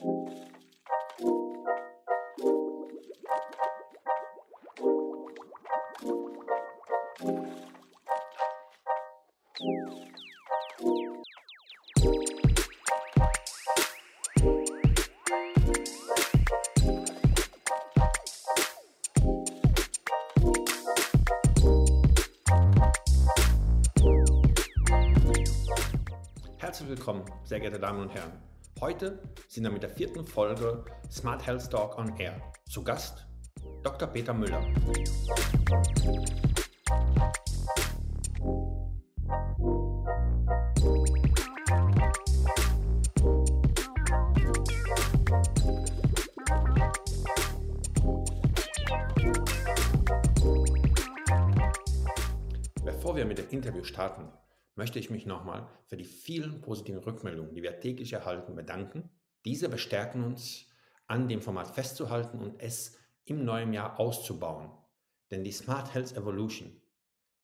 Herzlich willkommen, sehr geehrte Damen und Herren. Heute sind wir mit der vierten Folge Smart Health Talk on Air. Zu Gast Dr. Peter Müller. Bevor wir mit dem Interview starten, möchte ich mich nochmal für die vielen positiven Rückmeldungen, die wir täglich erhalten, bedanken. Diese bestärken uns, an dem Format festzuhalten und es im neuen Jahr auszubauen. Denn die Smart Health Evolution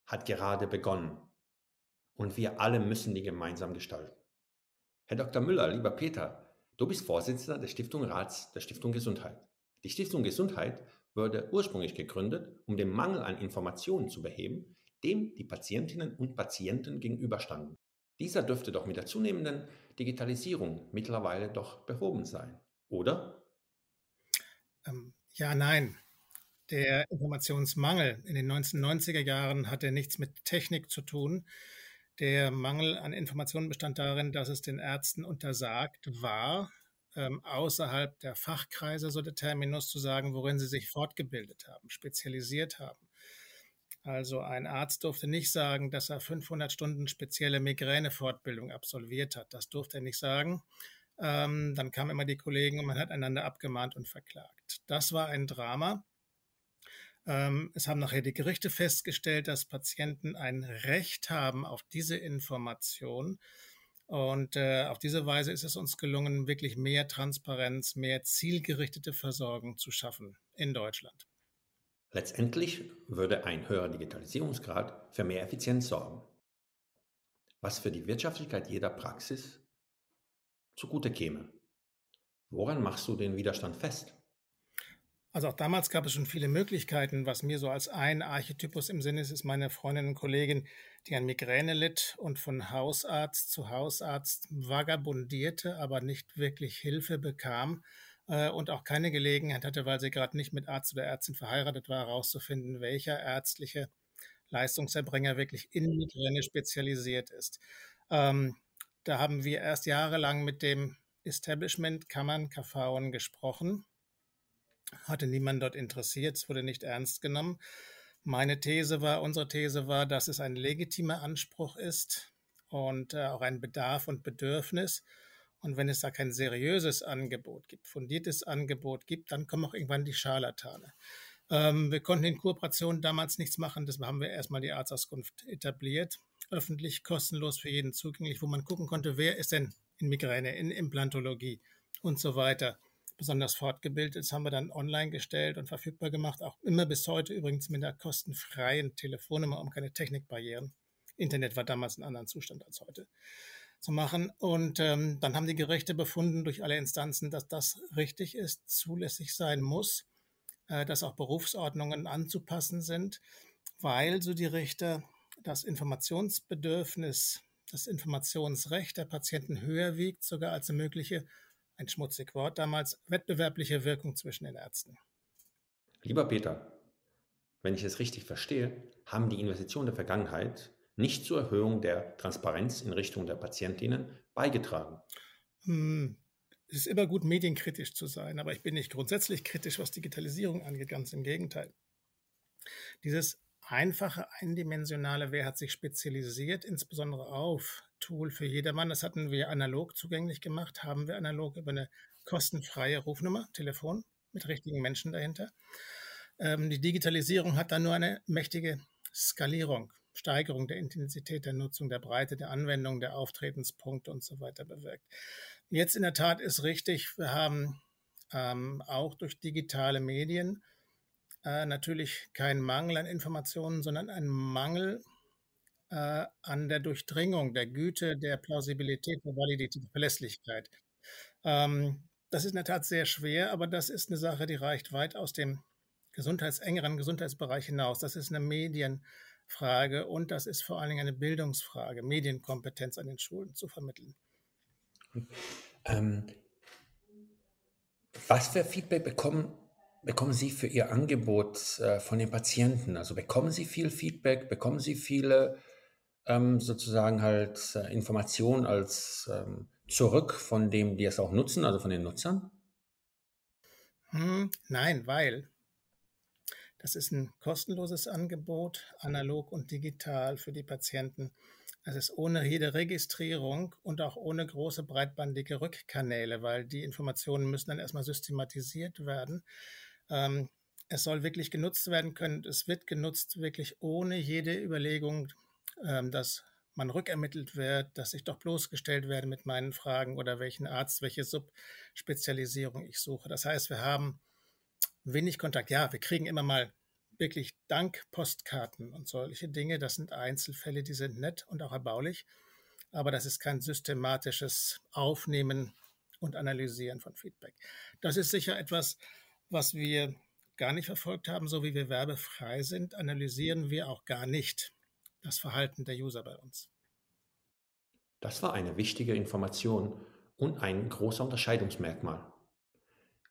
hat gerade begonnen und wir alle müssen die gemeinsam gestalten. Herr Dr. Müller, lieber Peter, du bist Vorsitzender der Stiftung Rats der Stiftung Gesundheit. Die Stiftung Gesundheit wurde ursprünglich gegründet, um den Mangel an Informationen zu beheben, dem die Patientinnen und Patienten gegenüberstanden. Dieser dürfte doch mit der zunehmenden Digitalisierung mittlerweile doch behoben sein, oder? Ähm, ja, nein. Der Informationsmangel in den 1990er Jahren hatte nichts mit Technik zu tun. Der Mangel an Informationen bestand darin, dass es den Ärzten untersagt war, ähm, außerhalb der Fachkreise, so der Terminus, zu sagen, worin sie sich fortgebildet haben, spezialisiert haben. Also ein Arzt durfte nicht sagen, dass er 500 Stunden spezielle Migränefortbildung absolviert hat. Das durfte er nicht sagen. Ähm, dann kamen immer die Kollegen und man hat einander abgemahnt und verklagt. Das war ein Drama. Ähm, es haben nachher die Gerichte festgestellt, dass Patienten ein Recht haben auf diese Information. Und äh, auf diese Weise ist es uns gelungen, wirklich mehr Transparenz, mehr zielgerichtete Versorgung zu schaffen in Deutschland. Letztendlich würde ein höherer Digitalisierungsgrad für mehr Effizienz sorgen, was für die Wirtschaftlichkeit jeder Praxis zugute käme. Woran machst du den Widerstand fest? Also auch damals gab es schon viele Möglichkeiten. Was mir so als ein Archetypus im Sinn ist, ist meine Freundin und Kollegin, die an Migräne litt und von Hausarzt zu Hausarzt vagabundierte, aber nicht wirklich Hilfe bekam äh, und auch keine Gelegenheit hatte, weil sie gerade nicht mit Arzt oder Ärztin verheiratet war, herauszufinden, welcher ärztliche Leistungserbringer wirklich in Migräne spezialisiert ist. Ähm, da haben wir erst jahrelang mit dem Establishment Kammern KV gesprochen. Hatte niemand dort interessiert, es wurde nicht ernst genommen. Meine These war, unsere These war, dass es ein legitimer Anspruch ist und äh, auch ein Bedarf und Bedürfnis und wenn es da kein seriöses Angebot gibt, fundiertes Angebot gibt, dann kommen auch irgendwann die Scharlatane. Ähm, wir konnten in Kooperation damals nichts machen, das haben wir erstmal die Arztauskunft etabliert, öffentlich, kostenlos für jeden zugänglich, wo man gucken konnte, wer ist denn in Migräne, in Implantologie und so weiter besonders fortgebildet. Das haben wir dann online gestellt und verfügbar gemacht, auch immer bis heute übrigens mit einer kostenfreien Telefonnummer, um keine Technikbarrieren. Internet war damals in einem anderen Zustand als heute zu machen. Und ähm, dann haben die Gerichte befunden durch alle Instanzen, dass das richtig ist, zulässig sein muss, äh, dass auch Berufsordnungen anzupassen sind, weil, so die Richter, das Informationsbedürfnis, das Informationsrecht der Patienten höher wiegt, sogar als eine mögliche, ein schmutzig Wort damals, wettbewerbliche Wirkung zwischen den Ärzten. Lieber Peter, wenn ich es richtig verstehe, haben die Investitionen der Vergangenheit nicht zur Erhöhung der Transparenz in Richtung der Patientinnen beigetragen. Hm. Es ist immer gut, medienkritisch zu sein, aber ich bin nicht grundsätzlich kritisch, was Digitalisierung angeht, ganz im Gegenteil. Dieses einfache, eindimensionale, wer hat sich spezialisiert, insbesondere auf Tool für jedermann, das hatten wir analog zugänglich gemacht, haben wir analog über eine kostenfreie Rufnummer, Telefon mit richtigen Menschen dahinter. Ähm, die Digitalisierung hat dann nur eine mächtige Skalierung Steigerung der Intensität der Nutzung, der Breite der Anwendung, der Auftretenspunkte und so weiter bewirkt. Jetzt in der Tat ist richtig, wir haben ähm, auch durch digitale Medien äh, natürlich keinen Mangel an Informationen, sondern einen Mangel äh, an der Durchdringung, der Güte, der Plausibilität, der Validität, der Verlässlichkeit. Ähm, das ist in der Tat sehr schwer, aber das ist eine Sache, die reicht weit aus dem Gesundheits engeren Gesundheitsbereich hinaus. Das ist eine Medienfrage und das ist vor allen Dingen eine Bildungsfrage, Medienkompetenz an den Schulen zu vermitteln. Ähm, was für Feedback bekommen, bekommen Sie für Ihr Angebot äh, von den Patienten? Also bekommen Sie viel Feedback, bekommen Sie viele ähm, sozusagen halt äh, Informationen als ähm, zurück von dem, die es auch nutzen, also von den Nutzern? Hm, nein, weil das ist ein kostenloses Angebot, analog und digital für die Patienten. Es ist ohne jede Registrierung und auch ohne große breitbandige Rückkanäle, weil die Informationen müssen dann erstmal systematisiert werden. Ähm, es soll wirklich genutzt werden können. Es wird genutzt wirklich ohne jede Überlegung, ähm, dass man rückermittelt wird, dass ich doch bloßgestellt werde mit meinen Fragen oder welchen Arzt, welche Subspezialisierung ich suche. Das heißt, wir haben wenig Kontakt. Ja, wir kriegen immer mal wirklich Dankpostkarten und solche Dinge. Das sind Einzelfälle, die sind nett und auch erbaulich. Aber das ist kein systematisches Aufnehmen und Analysieren von Feedback. Das ist sicher etwas, was wir gar nicht verfolgt haben. So wie wir werbefrei sind, analysieren wir auch gar nicht das Verhalten der User bei uns. Das war eine wichtige Information und ein großer Unterscheidungsmerkmal.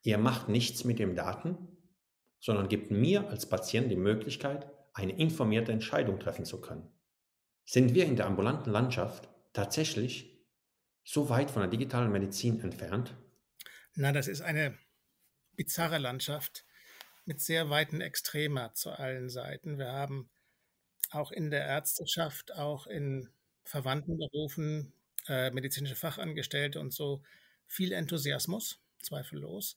Ihr macht nichts mit den Daten, sondern gibt mir als Patient die Möglichkeit, eine informierte Entscheidung treffen zu können. Sind wir in der ambulanten Landschaft tatsächlich so weit von der digitalen Medizin entfernt? Na, das ist eine bizarre Landschaft mit sehr weiten Extremer zu allen Seiten. Wir haben auch in der Ärzteschaft, auch in verwandten Berufen, äh, medizinische Fachangestellte und so viel Enthusiasmus, zweifellos.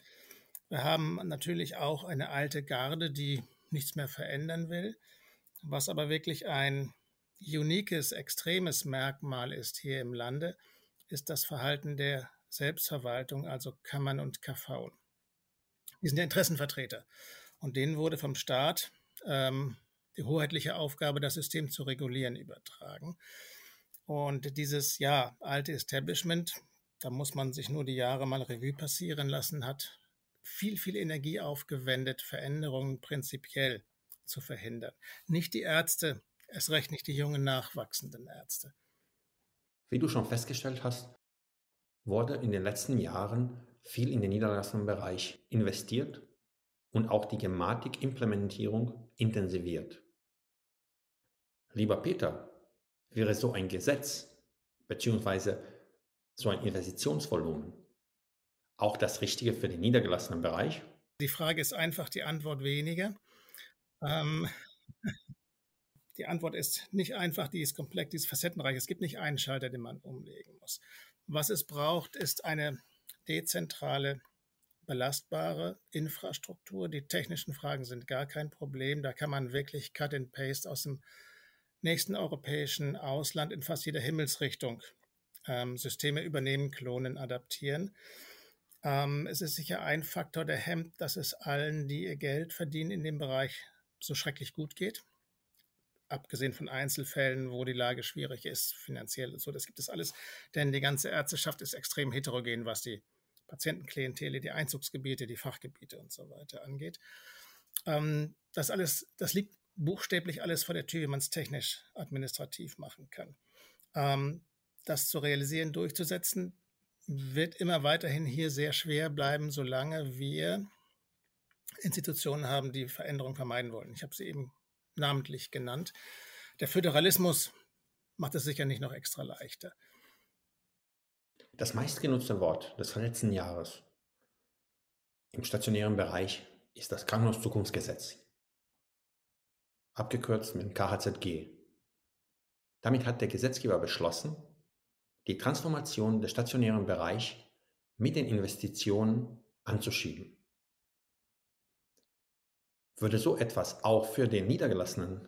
Wir haben natürlich auch eine alte Garde, die nichts mehr verändern will, was aber wirklich ein uniques, extremes Merkmal ist hier im Lande, ist das Verhalten der Selbstverwaltung, also Kammern und KV. Die sind ja Interessenvertreter. Und denen wurde vom Staat ähm, die hoheitliche Aufgabe, das System zu regulieren, übertragen. Und dieses ja alte Establishment, da muss man sich nur die Jahre mal Revue passieren lassen, hat viel, viel Energie aufgewendet, Veränderungen prinzipiell zu verhindern. Nicht die Ärzte, es recht nicht die jungen nachwachsenden Ärzte. Wie du schon festgestellt hast, wurde in den letzten Jahren viel in den niedergelassenen Bereich investiert und auch die Gematik-Implementierung intensiviert. Lieber Peter, wäre so ein Gesetz bzw. so ein Investitionsvolumen auch das Richtige für den niedergelassenen Bereich? Die Frage ist einfach, die Antwort weniger. Ähm, die Antwort ist nicht einfach, die ist komplex, die ist facettenreich. Es gibt nicht einen Schalter, den man umlegen muss. Was es braucht, ist eine dezentrale, belastbare Infrastruktur. Die technischen Fragen sind gar kein Problem. Da kann man wirklich Cut and Paste aus dem nächsten europäischen Ausland in fast jeder Himmelsrichtung ähm, Systeme übernehmen, klonen, adaptieren. Ähm, es ist sicher ein Faktor, der hemmt, dass es allen, die ihr Geld verdienen in dem Bereich, so schrecklich gut geht. Abgesehen von Einzelfällen, wo die Lage schwierig ist, finanziell und so, das gibt es alles. Denn die ganze Ärzteschaft ist extrem heterogen, was die Patientenklientele, die Einzugsgebiete, die Fachgebiete und so weiter angeht. Ähm, das alles, das liegt buchstäblich alles vor der Tür, wie man es technisch administrativ machen kann. Ähm, das zu realisieren, durchzusetzen, wird immer weiterhin hier sehr schwer bleiben, solange wir Institutionen haben, die Veränderung vermeiden wollen. Ich habe sie eben namentlich genannt. Der Föderalismus macht es sicher nicht noch extra leichter. Das meistgenutzte Wort des letzten Jahres im stationären Bereich ist das Krankenhauszukunftsgesetz, abgekürzt mit KHZG. Damit hat der Gesetzgeber beschlossen, die Transformation des stationären Bereichs mit den Investitionen anzuschieben. Würde so etwas auch für den niedergelassenen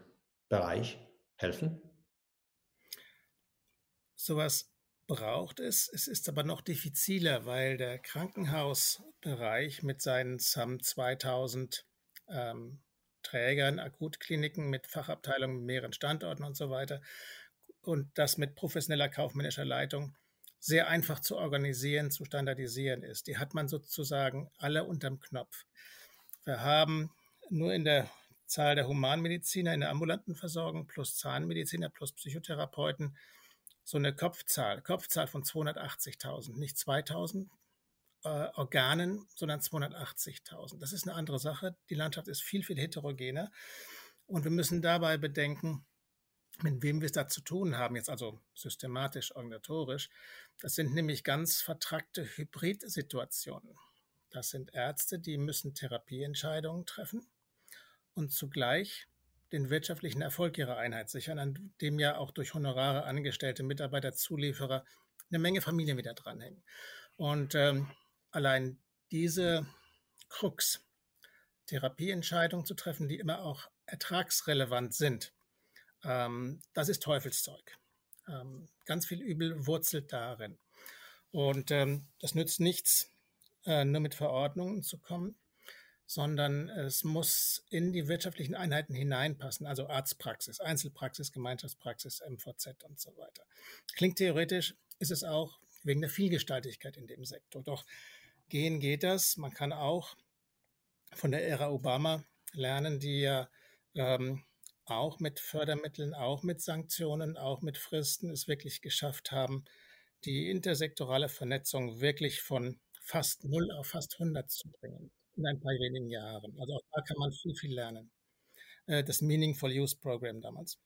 Bereich helfen? Sowas braucht es. Es ist aber noch diffiziler, weil der Krankenhausbereich mit seinen SAM 2000 ähm, Trägern, Akutkliniken mit Fachabteilungen mehreren Standorten und so weiter und das mit professioneller kaufmännischer Leitung sehr einfach zu organisieren, zu standardisieren ist. Die hat man sozusagen alle unterm Knopf. Wir haben nur in der Zahl der Humanmediziner in der ambulanten Versorgung plus Zahnmediziner plus Psychotherapeuten so eine Kopfzahl, Kopfzahl von 280.000, nicht 2.000 äh, Organen, sondern 280.000. Das ist eine andere Sache. Die Landschaft ist viel, viel heterogener und wir müssen dabei bedenken, mit wem wir es da zu tun haben, jetzt also systematisch, organisatorisch. Das sind nämlich ganz vertrackte Hybridsituationen. Das sind Ärzte, die müssen Therapieentscheidungen treffen und zugleich den wirtschaftlichen Erfolg ihrer Einheit sichern, an dem ja auch durch Honorare angestellte Mitarbeiter, Zulieferer eine Menge Familien wieder dranhängen. Und ähm, allein diese Krux, Therapieentscheidungen zu treffen, die immer auch ertragsrelevant sind, ähm, das ist Teufelszeug. Ähm, ganz viel Übel wurzelt darin. Und ähm, das nützt nichts, äh, nur mit Verordnungen zu kommen, sondern es muss in die wirtschaftlichen Einheiten hineinpassen, also Arztpraxis, Einzelpraxis, Gemeinschaftspraxis, MVZ und so weiter. Klingt theoretisch, ist es auch wegen der Vielgestaltigkeit in dem Sektor. Doch gehen geht das. Man kann auch von der Ära Obama lernen, die ja ähm, auch mit Fördermitteln, auch mit Sanktionen, auch mit Fristen es wirklich geschafft haben, die intersektorale Vernetzung wirklich von fast null auf fast 100 zu bringen in ein paar wenigen Jahren. Also auch da kann man viel, viel lernen. Äh, das Meaningful Use Program damals.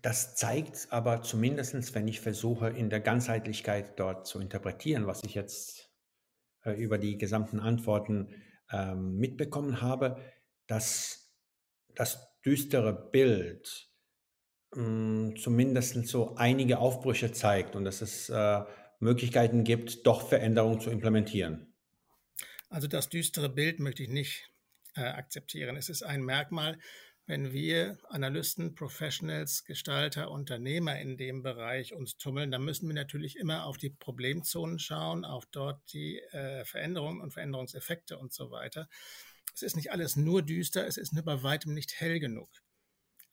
Das zeigt aber zumindest, wenn ich versuche, in der Ganzheitlichkeit dort zu interpretieren, was ich jetzt äh, über die gesamten Antworten ähm, mitbekommen habe, dass das düstere Bild mh, zumindest so einige Aufbrüche zeigt und dass es äh, Möglichkeiten gibt, doch Veränderungen zu implementieren. Also das düstere Bild möchte ich nicht äh, akzeptieren. Es ist ein Merkmal, wenn wir Analysten, Professionals, Gestalter, Unternehmer in dem Bereich uns tummeln, dann müssen wir natürlich immer auf die Problemzonen schauen, auf dort die äh, Veränderungen und Veränderungseffekte und so weiter. Es ist nicht alles nur düster, es ist nur bei weitem nicht hell genug.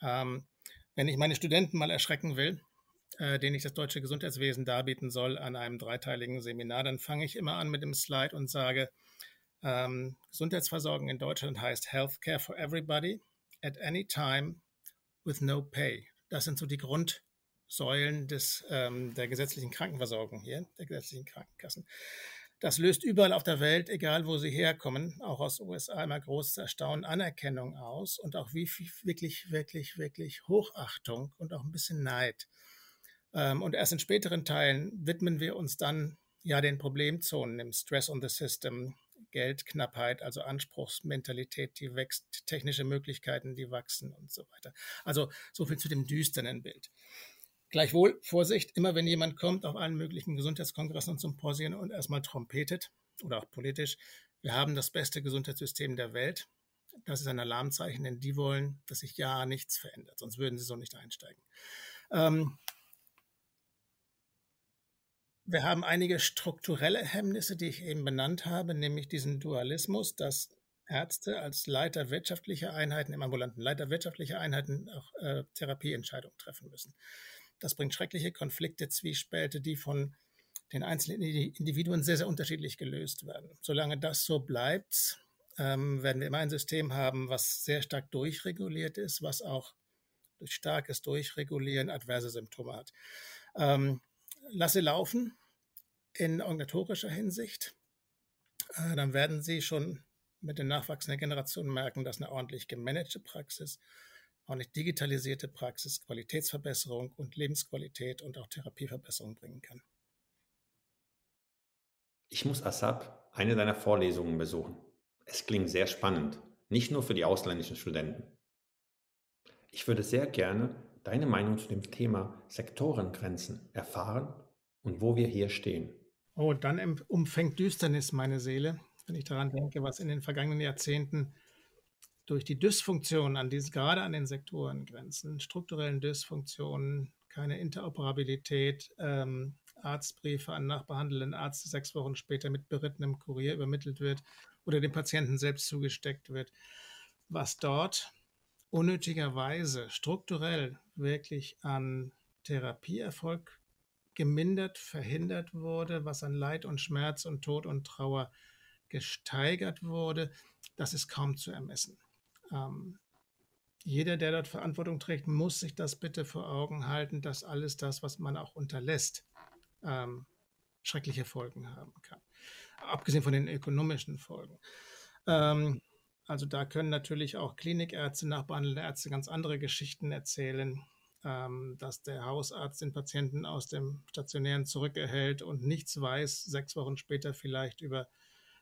Ähm, wenn ich meine Studenten mal erschrecken will, äh, denen ich das deutsche Gesundheitswesen darbieten soll an einem dreiteiligen Seminar, dann fange ich immer an mit dem Slide und sage, ähm, Gesundheitsversorgung in Deutschland heißt Healthcare for Everybody at any time with no pay. Das sind so die Grundsäulen des, ähm, der gesetzlichen Krankenversorgung hier, der gesetzlichen Krankenkassen. Das löst überall auf der Welt, egal wo sie herkommen, auch aus USA, immer großes Erstaunen, Anerkennung aus und auch wie viel, wirklich, wirklich, wirklich Hochachtung und auch ein bisschen Neid. Ähm, und erst in späteren Teilen widmen wir uns dann ja den Problemzonen im Stress on the System, Geldknappheit, also Anspruchsmentalität, die wächst, technische Möglichkeiten, die wachsen und so weiter. Also so viel zu dem düsteren Bild. Gleichwohl, Vorsicht, immer wenn jemand kommt auf allen möglichen Gesundheitskongressen und Symposien und erstmal trompetet oder auch politisch, wir haben das beste Gesundheitssystem der Welt. Das ist ein Alarmzeichen, denn die wollen, dass sich ja nichts verändert, sonst würden sie so nicht einsteigen. Ähm, wir haben einige strukturelle Hemmnisse, die ich eben benannt habe, nämlich diesen Dualismus, dass Ärzte als Leiter wirtschaftlicher Einheiten, im ambulanten Leiter wirtschaftlicher Einheiten auch äh, Therapieentscheidungen treffen müssen. Das bringt schreckliche Konflikte, Zwiespälte, die von den einzelnen Individuen sehr, sehr unterschiedlich gelöst werden. Solange das so bleibt, ähm, werden wir immer ein System haben, was sehr stark durchreguliert ist, was auch durch starkes Durchregulieren adverse Symptome hat. Ähm, lasse laufen in organisatorischer Hinsicht. Äh, dann werden Sie schon mit den nachwachsenden Generationen merken, dass eine ordentlich gemanagte Praxis, ordentlich digitalisierte Praxis Qualitätsverbesserung und Lebensqualität und auch Therapieverbesserung bringen kann. Ich muss ASAP eine deiner Vorlesungen besuchen. Es klingt sehr spannend, nicht nur für die ausländischen Studenten. Ich würde sehr gerne deine Meinung zu dem Thema Sektorengrenzen erfahren und wo wir hier stehen. Oh, dann umfängt Düsternis meine Seele, wenn ich daran denke, was in den vergangenen Jahrzehnten durch die Dysfunktion an diesen, gerade an den Sektorengrenzen, strukturellen Dysfunktionen, keine Interoperabilität, ähm, Arztbriefe an nachbehandelnden Arzt sechs Wochen später mit berittenem Kurier übermittelt wird oder dem Patienten selbst zugesteckt wird, was dort unnötigerweise strukturell wirklich an Therapieerfolg gemindert, verhindert wurde, was an Leid und Schmerz und Tod und Trauer gesteigert wurde, das ist kaum zu ermessen. Ähm, jeder, der dort Verantwortung trägt, muss sich das bitte vor Augen halten, dass alles das, was man auch unterlässt, ähm, schreckliche Folgen haben kann. Abgesehen von den ökonomischen Folgen. Ähm, also da können natürlich auch Klinikärzte, nachbehandelnde Ärzte ganz andere Geschichten erzählen, ähm, dass der Hausarzt den Patienten aus dem Stationären zurückerhält und nichts weiß, sechs Wochen später vielleicht über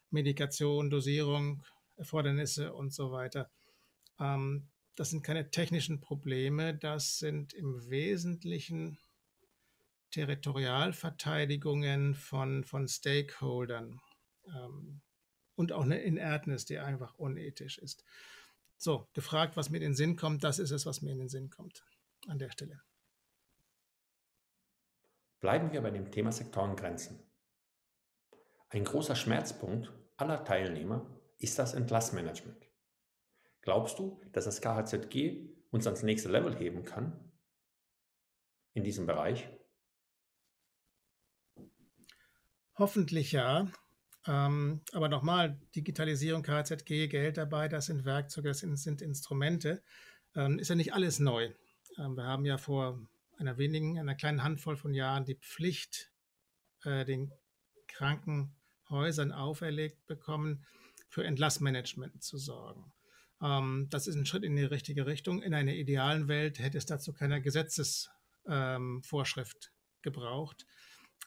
Medikation, Dosierung, Erfordernisse und so weiter. Ähm, das sind keine technischen Probleme, das sind im Wesentlichen Territorialverteidigungen von, von Stakeholdern ähm, und auch eine Inertnis, die einfach unethisch ist. So, gefragt, was mir in den Sinn kommt, das ist es, was mir in den Sinn kommt an der Stelle. Bleiben wir bei dem Thema Sektorengrenzen. Ein großer Schmerzpunkt aller Teilnehmer ist das Entlassmanagement. Glaubst du, dass das KHZG uns ans nächste Level heben kann in diesem Bereich? Hoffentlich ja. Ähm, aber nochmal, Digitalisierung, KZG, Geld dabei, das sind Werkzeuge, das sind, Instrumente. Ähm, ist ja nicht alles neu. Ähm, wir haben ja vor einer wenigen, einer kleinen Handvoll von Jahren die Pflicht, äh, den Krankenhäusern auferlegt bekommen, für Entlassmanagement zu sorgen. Ähm, das ist ein Schritt in die richtige Richtung. In einer idealen Welt hätte es dazu keine Gesetzesvorschrift ähm, gebraucht,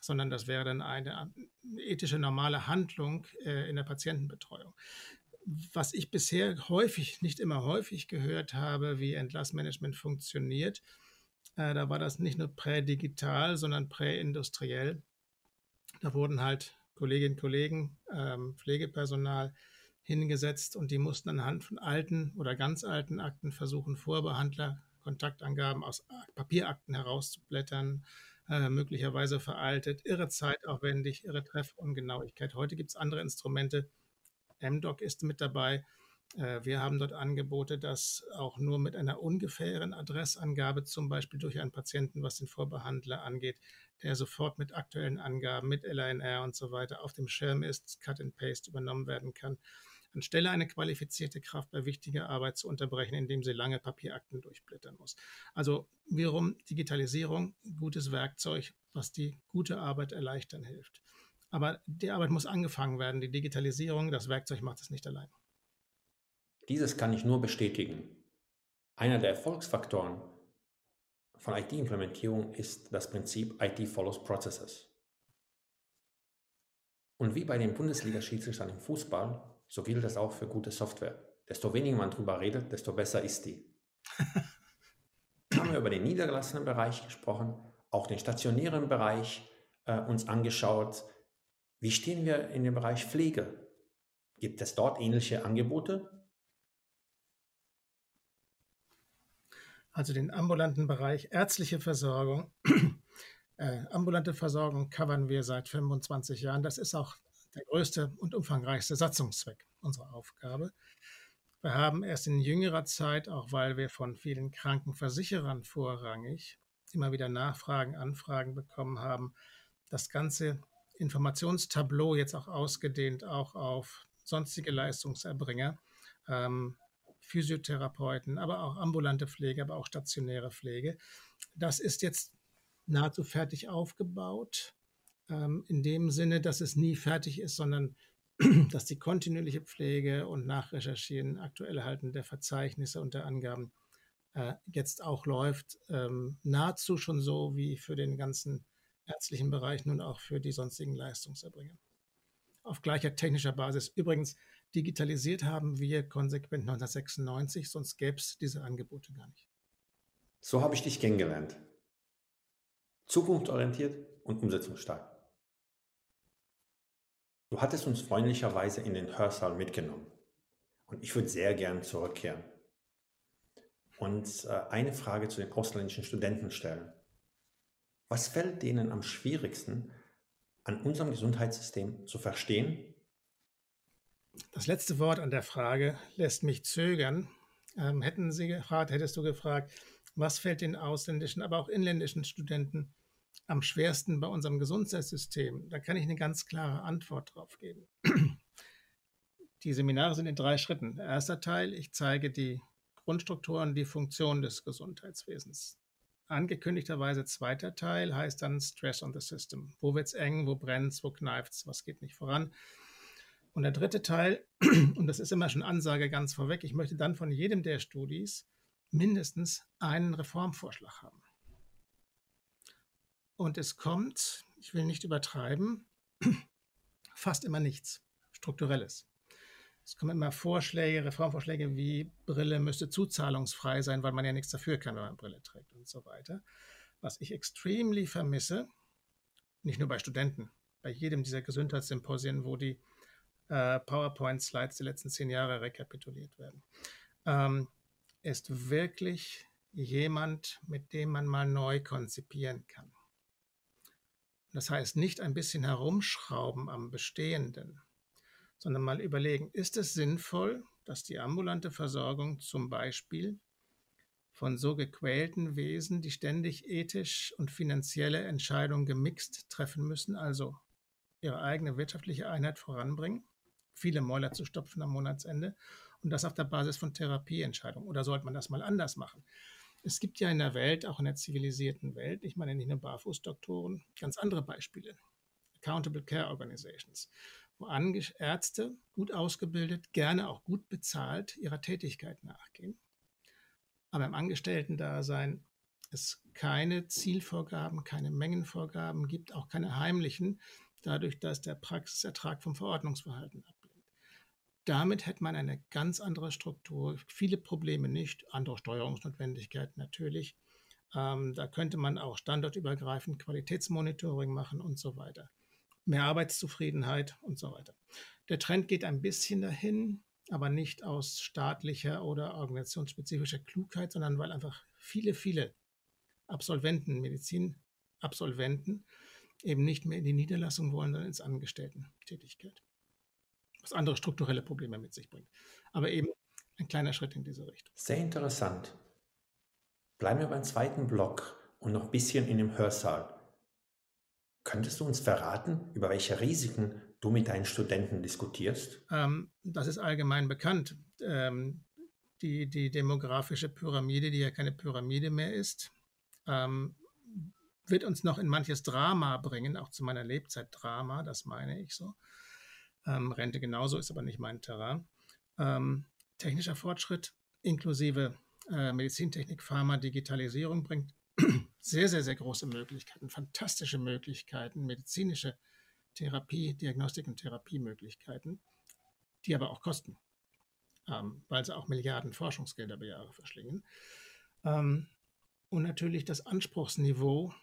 sondern das wäre dann eine ethische normale Handlung äh, in der Patientenbetreuung. Was ich bisher häufig, nicht immer häufig gehört habe, wie Entlassmanagement funktioniert, äh, da war das nicht nur prädigital, sondern präindustriell. Da wurden halt Kolleginnen und Kollegen, ähm, Pflegepersonal hingesetzt und die mussten anhand von alten oder ganz alten Akten versuchen, Vorbehandler Kontaktangaben aus Papierakten herauszublättern, äh, möglicherweise veraltet, irre zeitaufwendig, irre Treffungenauigkeit. Heute gibt es andere Instrumente. MDoc ist mit dabei. Äh, wir haben dort Angebote, dass auch nur mit einer ungefähren Adressangabe, zum Beispiel durch einen Patienten, was den Vorbehandler angeht, der sofort mit aktuellen Angaben, mit LNR und so weiter auf dem Schirm ist, Cut and Paste übernommen werden kann anstelle eine qualifizierte Kraft bei wichtiger Arbeit zu unterbrechen, indem sie lange Papierakten durchblättern muss. Also wiederum Digitalisierung, gutes Werkzeug, was die gute Arbeit erleichtern hilft. Aber die Arbeit muss angefangen werden. Die Digitalisierung, das Werkzeug macht es nicht allein. Dieses kann ich nur bestätigen. Einer der Erfolgsfaktoren von IT-Implementierung ist das Prinzip IT follows processes. Und wie bei den Bundesliga-Schiedsrichtern im Fußball so gilt das auch für gute Software. Desto weniger man darüber redet, desto besser ist die. haben wir über den niedergelassenen Bereich gesprochen, auch den stationären Bereich äh, uns angeschaut. Wie stehen wir in dem Bereich Pflege? Gibt es dort ähnliche Angebote? Also den ambulanten Bereich ärztliche Versorgung. äh, ambulante Versorgung covern wir seit 25 Jahren. Das ist auch der größte und umfangreichste Satzungszweck unserer Aufgabe. Wir haben erst in jüngerer Zeit, auch weil wir von vielen Krankenversicherern vorrangig immer wieder Nachfragen, Anfragen bekommen haben, das ganze Informationstableau jetzt auch ausgedehnt, auch auf sonstige Leistungserbringer, ähm, Physiotherapeuten, aber auch ambulante Pflege, aber auch stationäre Pflege. Das ist jetzt nahezu fertig aufgebaut ähm, in dem Sinne, dass es nie fertig ist, sondern dass die kontinuierliche Pflege und Nachrecherchieren, aktuelle Halten der Verzeichnisse und der Angaben äh, jetzt auch läuft, ähm, nahezu schon so wie für den ganzen ärztlichen Bereich, nun auch für die sonstigen Leistungserbringer. Auf gleicher technischer Basis. Übrigens, digitalisiert haben wir konsequent 1996, sonst gäbe es diese Angebote gar nicht. So habe ich dich kennengelernt. Zukunftsorientiert und umsetzungsstark. Du hattest uns freundlicherweise in den Hörsaal mitgenommen. Und ich würde sehr gern zurückkehren. Und äh, eine Frage zu den ausländischen Studenten stellen. Was fällt denen am schwierigsten an unserem Gesundheitssystem zu verstehen? Das letzte Wort an der Frage lässt mich zögern. Ähm, hätten Sie gefragt, hättest du gefragt, was fällt den ausländischen, aber auch inländischen Studenten am schwersten bei unserem Gesundheitssystem? Da kann ich eine ganz klare Antwort drauf geben. Die Seminare sind in drei Schritten. Erster Teil, ich zeige die Grundstrukturen, die Funktion des Gesundheitswesens. Angekündigterweise zweiter Teil heißt dann Stress on the System. Wo wird es eng, wo brennt es, wo kneift es, was geht nicht voran? Und der dritte Teil, und das ist immer schon Ansage ganz vorweg, ich möchte dann von jedem der Studis mindestens einen Reformvorschlag haben. Und es kommt, ich will nicht übertreiben, fast immer nichts Strukturelles. Es kommen immer Vorschläge, Reformvorschläge wie Brille müsste zuzahlungsfrei sein, weil man ja nichts dafür kann, wenn man Brille trägt und so weiter. Was ich extrem vermisse, nicht nur bei Studenten, bei jedem dieser Gesundheitssymposien, wo die äh, PowerPoint-Slides die letzten zehn Jahre rekapituliert werden, ähm, ist wirklich jemand, mit dem man mal neu konzipieren kann. Das heißt, nicht ein bisschen herumschrauben am Bestehenden, sondern mal überlegen, ist es sinnvoll, dass die ambulante Versorgung zum Beispiel von so gequälten Wesen, die ständig ethisch und finanzielle Entscheidungen gemixt treffen müssen, also ihre eigene wirtschaftliche Einheit voranbringen, viele Mäuler zu stopfen am Monatsende und das auf der Basis von Therapieentscheidungen. Oder sollte man das mal anders machen? Es gibt ja in der Welt, auch in der zivilisierten Welt, ich meine nicht nur Barfußdoktoren, ganz andere Beispiele. Accountable Care Organizations, wo Ärzte, gut ausgebildet, gerne auch gut bezahlt, ihrer Tätigkeit nachgehen. Aber im Angestellten-Dasein es keine Zielvorgaben, keine Mengenvorgaben gibt, auch keine heimlichen, dadurch, dass der Praxisertrag vom Verordnungsverhalten ab damit hätte man eine ganz andere Struktur, viele Probleme nicht, andere Steuerungsnotwendigkeiten natürlich. Ähm, da könnte man auch standortübergreifend Qualitätsmonitoring machen und so weiter. Mehr Arbeitszufriedenheit und so weiter. Der Trend geht ein bisschen dahin, aber nicht aus staatlicher oder organisationsspezifischer Klugheit, sondern weil einfach viele, viele Absolventen, Medizinabsolventen eben nicht mehr in die Niederlassung wollen, sondern ins Angestellten-Tätigkeit was andere strukturelle Probleme mit sich bringt. Aber eben ein kleiner Schritt in diese Richtung. Sehr interessant. Bleiben wir beim zweiten Block und noch ein bisschen in dem Hörsaal. Könntest du uns verraten, über welche Risiken du mit deinen Studenten diskutierst? Ähm, das ist allgemein bekannt. Ähm, die, die demografische Pyramide, die ja keine Pyramide mehr ist, ähm, wird uns noch in manches Drama bringen, auch zu meiner Lebzeit Drama, das meine ich so. Ähm, Rente genauso, ist aber nicht mein Terrain. Ähm, technischer Fortschritt inklusive äh, Medizintechnik, Pharma, Digitalisierung bringt sehr, sehr, sehr große Möglichkeiten, fantastische Möglichkeiten, medizinische Therapie, Diagnostik und Therapiemöglichkeiten, die aber auch kosten, ähm, weil sie auch Milliarden Forschungsgelder pro Jahre verschlingen. Ähm, und natürlich das Anspruchsniveau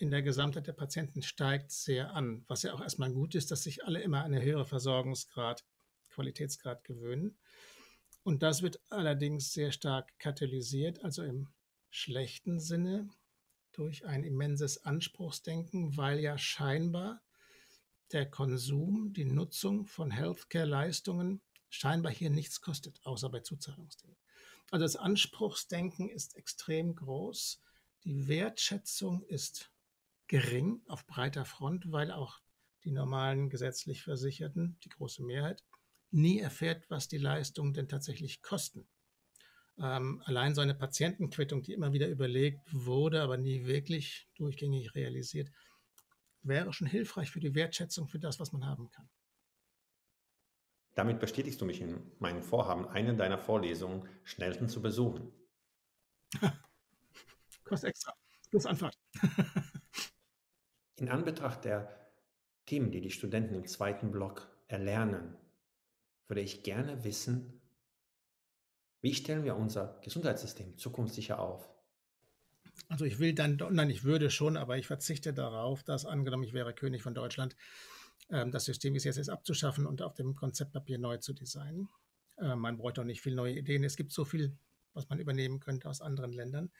in der Gesamtheit der Patienten steigt sehr an, was ja auch erstmal gut ist, dass sich alle immer an eine höhere Versorgungsgrad, Qualitätsgrad gewöhnen. Und das wird allerdings sehr stark katalysiert, also im schlechten Sinne, durch ein immenses Anspruchsdenken, weil ja scheinbar der Konsum, die Nutzung von Healthcare-Leistungen scheinbar hier nichts kostet, außer bei Zuzahlungsdingen. Also das Anspruchsdenken ist extrem groß. Die Wertschätzung ist gering auf breiter Front, weil auch die normalen gesetzlich Versicherten, die große Mehrheit, nie erfährt, was die Leistungen denn tatsächlich kosten. Ähm, allein so eine Patientenquittung, die immer wieder überlegt wurde, aber nie wirklich durchgängig realisiert, wäre schon hilfreich für die Wertschätzung für das, was man haben kann. Damit bestätigst du mich in meinem Vorhaben, eine deiner Vorlesungen schnellsten zu besuchen. Kostet extra. Plus Anfahrt. In Anbetracht der Themen, die die Studenten im zweiten Block erlernen, würde ich gerne wissen, wie stellen wir unser Gesundheitssystem zukunftssicher auf? Also ich will dann, nein, ich würde schon, aber ich verzichte darauf, dass angenommen, ich wäre König von Deutschland, ähm, das System ist jetzt, abzuschaffen und auf dem Konzeptpapier neu zu designen. Äh, man bräuchte auch nicht viel neue Ideen. Es gibt so viel, was man übernehmen könnte aus anderen Ländern.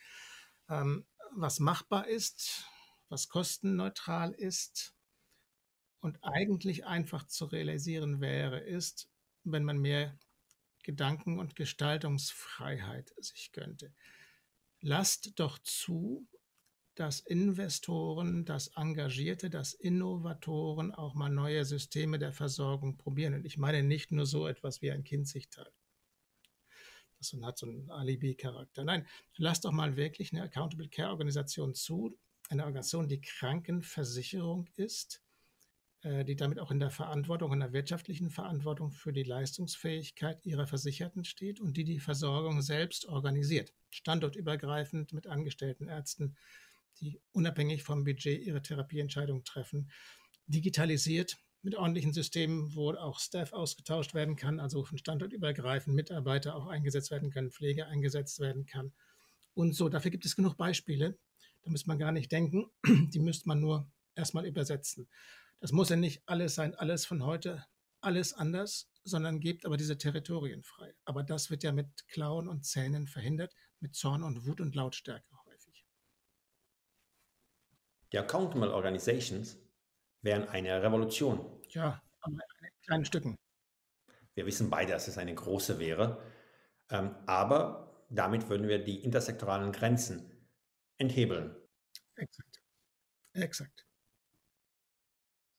Ähm, was machbar ist, was kostenneutral ist und eigentlich einfach zu realisieren wäre, ist, wenn man mehr Gedanken- und Gestaltungsfreiheit sich gönnte. Lasst doch zu, dass Investoren, dass Engagierte, dass Innovatoren auch mal neue Systeme der Versorgung probieren. Und ich meine nicht nur so etwas wie ein Kinzigtal. Das hat so einen Alibi-Charakter. Nein, lasst doch mal wirklich eine Accountable Care Organisation zu, eine Organisation, die Krankenversicherung ist, äh, die damit auch in der Verantwortung, in der wirtschaftlichen Verantwortung für die Leistungsfähigkeit ihrer Versicherten steht und die die Versorgung selbst organisiert, standortübergreifend mit angestellten Ärzten, die unabhängig vom Budget ihre Therapieentscheidungen treffen, digitalisiert mit ordentlichen Systemen, wo auch Staff ausgetauscht werden kann, also von standortübergreifend Mitarbeiter auch eingesetzt werden können, Pflege eingesetzt werden kann und so. Dafür gibt es genug Beispiele. Da müsste man gar nicht denken. Die müsste man nur erstmal übersetzen. Das muss ja nicht alles sein, alles von heute, alles anders, sondern gebt aber diese Territorien frei. Aber das wird ja mit Klauen und Zähnen verhindert, mit Zorn und Wut und Lautstärke häufig. Die Accountable Organizations wären eine Revolution. Ja, aber in kleinen Stücken. Wir wissen beide, dass es eine große wäre. Ähm, aber damit würden wir die intersektoralen Grenzen enthebeln. Exakt. Exakt.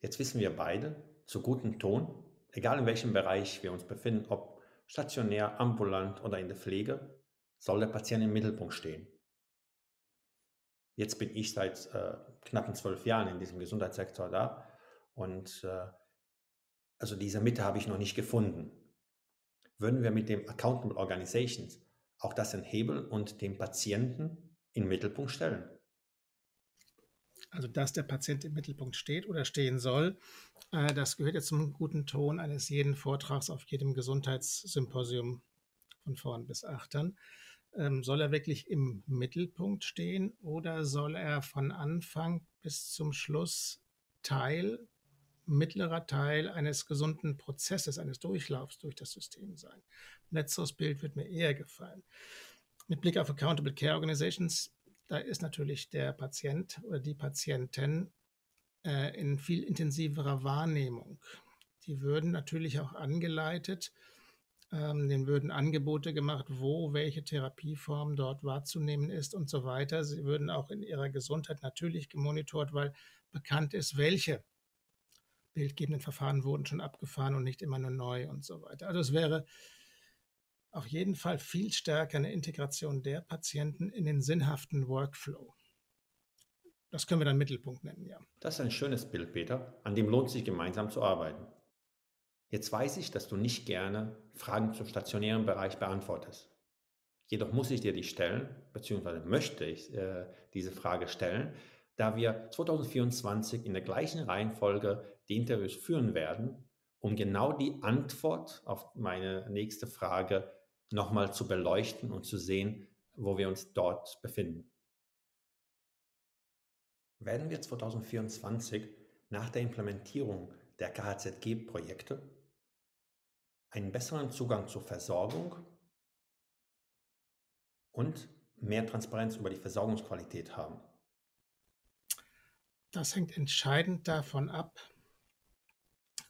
Jetzt wissen wir beide zu gutem Ton, egal in welchem Bereich wir uns befinden, ob stationär, ambulant oder in der Pflege, soll der Patient im Mittelpunkt stehen. Jetzt bin ich seit äh, knappen zwölf Jahren in diesem Gesundheitssektor da und äh, also diese Mitte habe ich noch nicht gefunden. Würden wir mit dem Accountable Organizations auch das enthebeln und den Patienten in den Mittelpunkt stellen? also dass der Patient im Mittelpunkt steht oder stehen soll, äh, das gehört jetzt zum guten Ton eines jeden Vortrags auf jedem Gesundheitssymposium von vorn bis achtern. Ähm, soll er wirklich im Mittelpunkt stehen oder soll er von Anfang bis zum Schluss Teil, mittlerer Teil eines gesunden Prozesses, eines Durchlaufs durch das System sein? Letzteres Bild wird mir eher gefallen. Mit Blick auf Accountable Care Organizations da ist natürlich der Patient oder die Patientin äh, in viel intensiverer Wahrnehmung. Die würden natürlich auch angeleitet, ähm, denen würden Angebote gemacht, wo welche Therapieform dort wahrzunehmen ist und so weiter. Sie würden auch in ihrer Gesundheit natürlich gemonitort, weil bekannt ist, welche bildgebenden Verfahren wurden schon abgefahren und nicht immer nur neu und so weiter. Also es wäre auf jeden Fall viel stärker eine Integration der Patienten in den sinnhaften Workflow. Das können wir dann Mittelpunkt nennen, ja. Das ist ein schönes Bild, Peter, an dem lohnt sich gemeinsam zu arbeiten. Jetzt weiß ich, dass du nicht gerne Fragen zum stationären Bereich beantwortest. Jedoch muss ich dir die stellen, beziehungsweise möchte ich äh, diese Frage stellen, da wir 2024 in der gleichen Reihenfolge die Interviews führen werden, um genau die Antwort auf meine nächste Frage nochmal zu beleuchten und zu sehen, wo wir uns dort befinden. Werden wir 2024 nach der Implementierung der KHZG-Projekte einen besseren Zugang zur Versorgung und mehr Transparenz über die Versorgungsqualität haben? Das hängt entscheidend davon ab,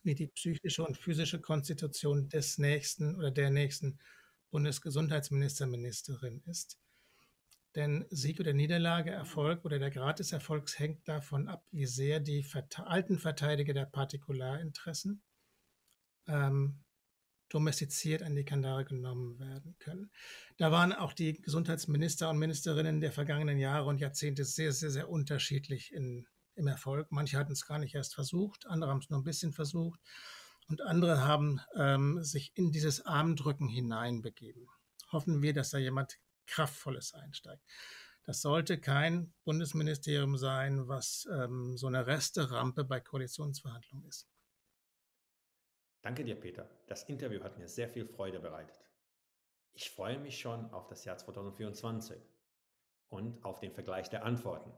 wie die psychische und physische Konstitution des nächsten oder der nächsten Bundesgesundheitsminister, Ministerin ist. Denn Sieg oder Niederlage, Erfolg oder der Grad des Erfolgs hängt davon ab, wie sehr die alten Verteidiger der Partikularinteressen ähm, domestiziert an die Kandare genommen werden können. Da waren auch die Gesundheitsminister und Ministerinnen der vergangenen Jahre und Jahrzehnte sehr, sehr, sehr unterschiedlich in, im Erfolg. Manche hatten es gar nicht erst versucht, andere haben es nur ein bisschen versucht und andere haben ähm, sich in dieses Armdrücken hineinbegeben. Hoffen wir, dass da jemand Kraftvolles einsteigt. Das sollte kein Bundesministerium sein, was ähm, so eine Resterampe bei Koalitionsverhandlungen ist. Danke dir, Peter. Das Interview hat mir sehr viel Freude bereitet. Ich freue mich schon auf das Jahr 2024 und auf den Vergleich der Antworten,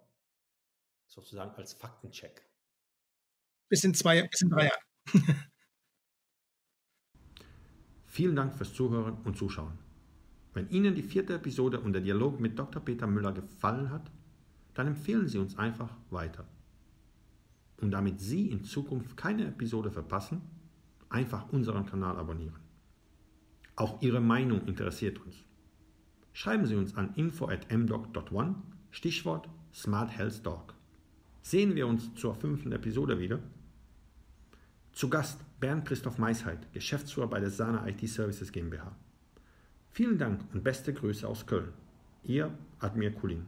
sozusagen als Faktencheck. Bis in zwei, bis in drei Jahren. Vielen Dank fürs Zuhören und Zuschauen. Wenn Ihnen die vierte Episode und der Dialog mit Dr. Peter Müller gefallen hat, dann empfehlen Sie uns einfach weiter. Und damit Sie in Zukunft keine Episode verpassen, einfach unseren Kanal abonnieren. Auch Ihre Meinung interessiert uns. Schreiben Sie uns an info@mdoc.one, Stichwort Smart Health Dog. Sehen wir uns zur fünften Episode wieder. Zu Gast Bernd Christoph Meisheit, Geschäftsführer bei der Sana IT Services GmbH. Vielen Dank und beste Grüße aus Köln. Ihr Admir Kulin.